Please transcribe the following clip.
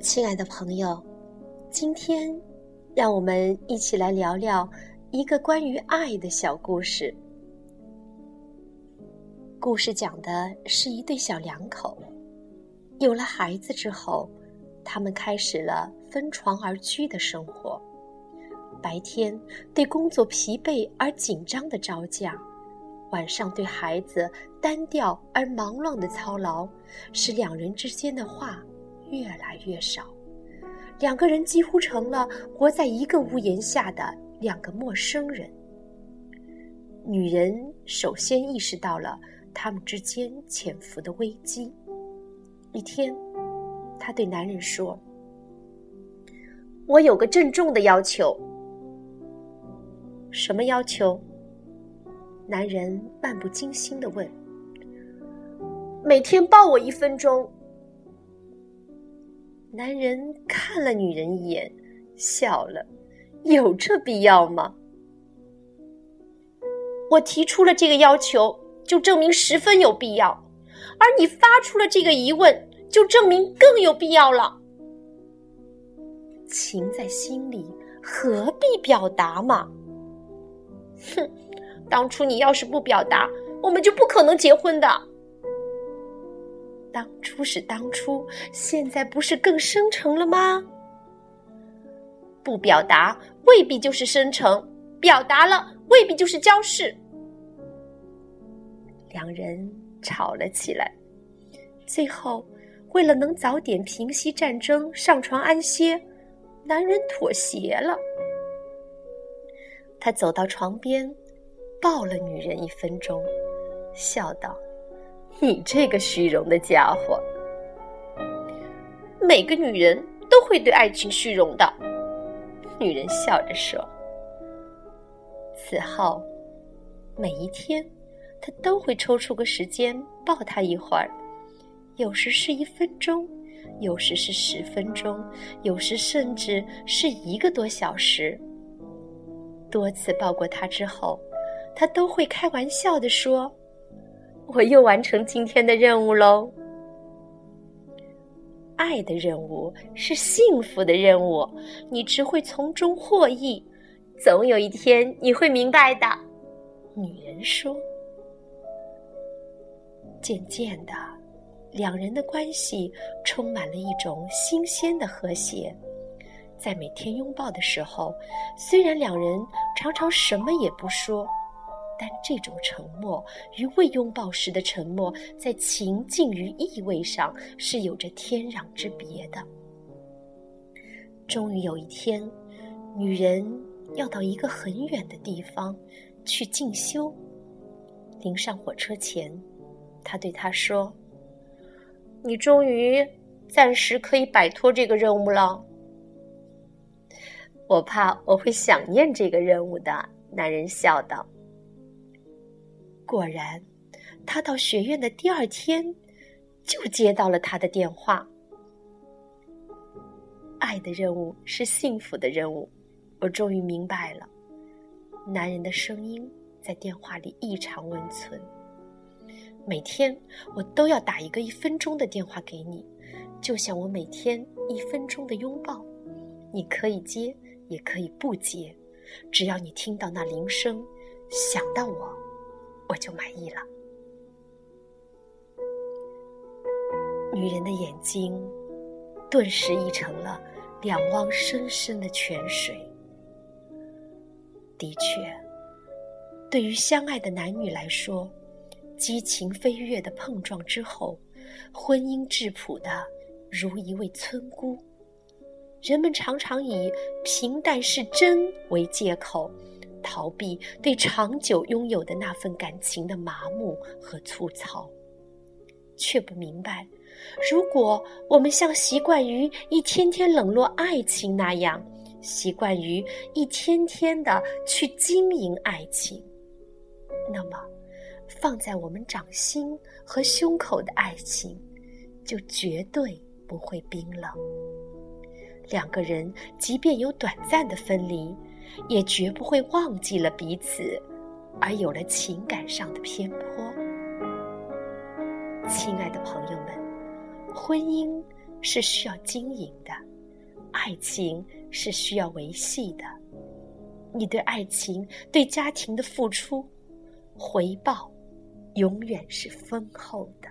亲爱的朋友，今天让我们一起来聊聊一个关于爱的小故事。故事讲的是一对小两口，有了孩子之后，他们开始了分床而居的生活。白天对工作疲惫而紧张的招架，晚上对孩子单调而忙乱的操劳，使两人之间的话。越来越少，两个人几乎成了活在一个屋檐下的两个陌生人。女人首先意识到了他们之间潜伏的危机。一天，她对男人说：“我有个郑重的要求。”“什么要求？”男人漫不经心的问。“每天抱我一分钟。”男人看了女人一眼，笑了。有这必要吗？我提出了这个要求，就证明十分有必要；而你发出了这个疑问，就证明更有必要了。情在心里，何必表达嘛？哼，当初你要是不表达，我们就不可能结婚的。当初是当初，现在不是更生成了吗？不表达未必就是生成，表达了未必就是交事。两人吵了起来，最后为了能早点平息战争，上床安歇，男人妥协了。他走到床边，抱了女人一分钟，笑道。你这个虚荣的家伙！每个女人都会对爱情虚荣的。女人笑着说。此后，每一天，他都会抽出个时间抱她一会儿，有时是一分钟，有时是十分钟，有时甚至是一个多小时。多次抱过她之后，他都会开玩笑的说。我又完成今天的任务喽！爱的任务是幸福的任务，你只会从中获益，总有一天你会明白的。女人说。渐渐的，两人的关系充满了一种新鲜的和谐。在每天拥抱的时候，虽然两人常常什么也不说。但这种沉默与未拥抱时的沉默，在情境与意味上是有着天壤之别的。终于有一天，女人要到一个很远的地方去进修。临上火车前，他对她说：“你终于暂时可以摆脱这个任务了。”我怕我会想念这个任务的。男人笑道。果然，他到学院的第二天，就接到了他的电话。爱的任务是幸福的任务，我终于明白了。男人的声音在电话里异常温存。每天我都要打一个一分钟的电话给你，就像我每天一分钟的拥抱。你可以接，也可以不接，只要你听到那铃声，想到我。我就满意了。女人的眼睛顿时溢成了两汪深深的泉水。的确，对于相爱的男女来说，激情飞跃的碰撞之后，婚姻质朴的如一位村姑。人们常常以平淡是真为借口。逃避对长久拥有的那份感情的麻木和粗糙，却不明白，如果我们像习惯于一天天冷落爱情那样，习惯于一天天的去经营爱情，那么放在我们掌心和胸口的爱情，就绝对不会冰冷。两个人即便有短暂的分离。也绝不会忘记了彼此，而有了情感上的偏颇。亲爱的朋友们，婚姻是需要经营的，爱情是需要维系的。你对爱情、对家庭的付出，回报永远是丰厚的。